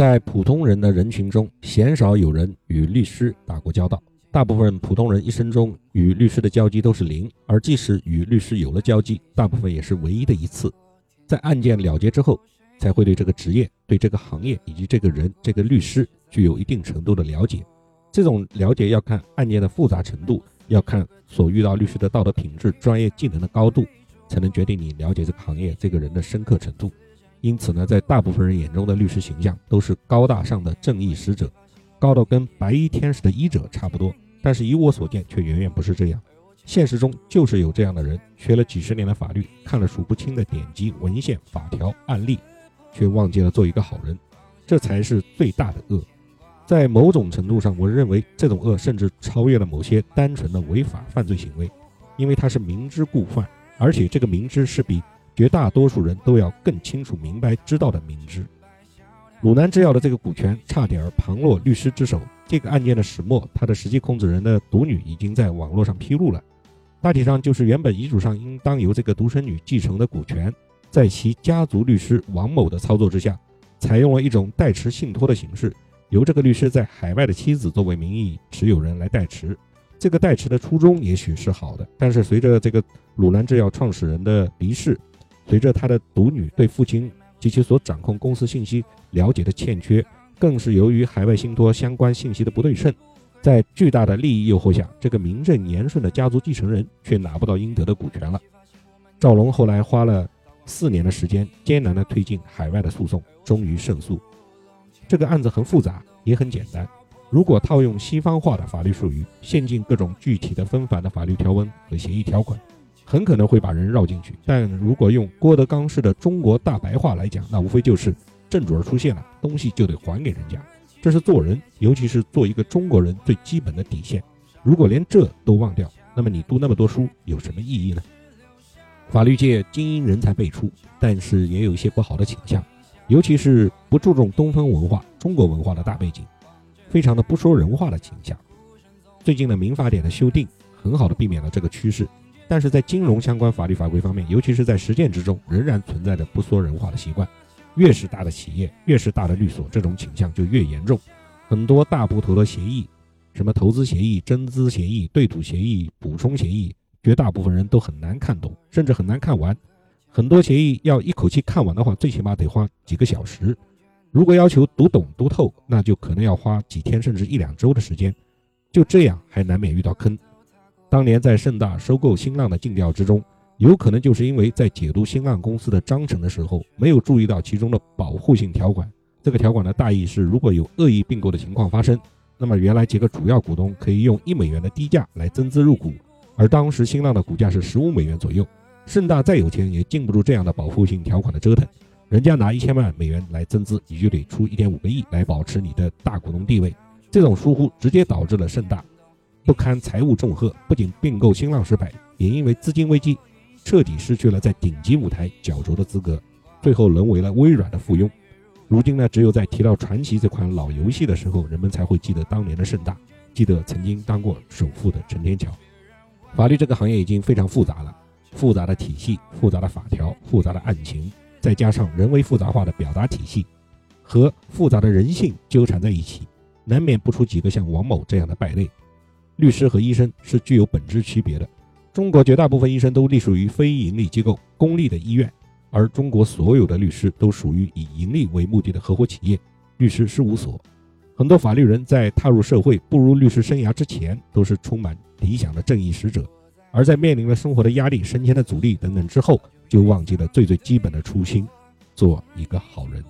在普通人的人群中，鲜少有人与律师打过交道。大部分普通人一生中与律师的交集都是零，而即使与律师有了交集，大部分也是唯一的一次。在案件了结之后，才会对这个职业、对这个行业以及这个人、这个律师具有一定程度的了解。这种了解要看案件的复杂程度，要看所遇到律师的道德品质、专业技能的高度，才能决定你了解这个行业、这个人的深刻程度。因此呢，在大部分人眼中的律师形象都是高大上的正义使者，高到跟白衣天使的医者差不多。但是以我所见，却远远不是这样。现实中就是有这样的人，学了几十年的法律，看了数不清的典籍、文献、法条、案例，却忘记了做一个好人，这才是最大的恶。在某种程度上，我认为这种恶甚至超越了某些单纯的违法犯罪行为，因为他是明知故犯，而且这个明知是比。绝大多数人都要更清楚明白知道的明知，鲁南制药的这个股权差点旁落律师之手。这个案件的始末，他的实际控制人的独女已经在网络上披露了。大体上就是原本遗嘱上应当由这个独生女继承的股权，在其家族律师王某的操作之下，采用了一种代持信托的形式，由这个律师在海外的妻子作为名义持有人来代持。这个代持的初衷也许是好的，但是随着这个鲁南制药创始人的离世。随着他的独女对父亲及其所掌控公司信息了解的欠缺，更是由于海外信托相关信息的不对称，在巨大的利益诱惑下，这个名正言顺的家族继承人却拿不到应得的股权了。赵龙后来花了四年的时间，艰难地推进海外的诉讼，终于胜诉。这个案子很复杂，也很简单。如果套用西方化的法律术语，陷进各种具体的纷繁的法律条文和协议条款。很可能会把人绕进去，但如果用郭德纲式的中国大白话来讲，那无非就是正主儿出现了，东西就得还给人家，这是做人，尤其是做一个中国人最基本的底线。如果连这都忘掉，那么你读那么多书有什么意义呢？法律界精英人才辈出，但是也有一些不好的倾向，尤其是不注重东方文化、中国文化的大背景，非常的不说人话的倾向。最近的民法典的修订，很好的避免了这个趋势。但是在金融相关法律法规方面，尤其是在实践之中，仍然存在着不说人话的习惯。越是大的企业，越是大的律所，这种倾向就越严重。很多大部头的协议，什么投资协议、增资协议、对赌协议、补充协议，绝大部分人都很难看懂，甚至很难看完。很多协议要一口气看完的话，最起码得花几个小时。如果要求读懂读透，那就可能要花几天甚至一两周的时间。就这样，还难免遇到坑。当年在盛大收购新浪的尽调之中，有可能就是因为在解读新浪公司的章程的时候，没有注意到其中的保护性条款。这个条款的大意是，如果有恶意并购的情况发生，那么原来几个主要股东可以用一美元的低价来增资入股，而当时新浪的股价是十五美元左右，盛大再有钱也禁不住这样的保护性条款的折腾。人家拿一千万美元来增资，你就得出一点五个亿来保持你的大股东地位。这种疏忽直接导致了盛大。不堪财务重荷，不仅并购新浪失败，也因为资金危机，彻底失去了在顶级舞台角逐的资格，最后沦为了微软的附庸。如今呢，只有在提到传奇这款老游戏的时候，人们才会记得当年的盛大，记得曾经当过首富的陈天桥。法律这个行业已经非常复杂了，复杂的体系、复杂的法条、复杂的案情，再加上人为复杂化的表达体系和复杂的人性纠缠在一起，难免不出几个像王某这样的败类。律师和医生是具有本质区别的。中国绝大部分医生都隶属于非盈利机构、公立的医院，而中国所有的律师都属于以盈利为目的的合伙企业、律师事务所。很多法律人在踏入社会、步入律师生涯之前，都是充满理想的正义使者，而在面临了生活的压力、升迁的阻力等等之后，就忘记了最最基本的初心，做一个好人。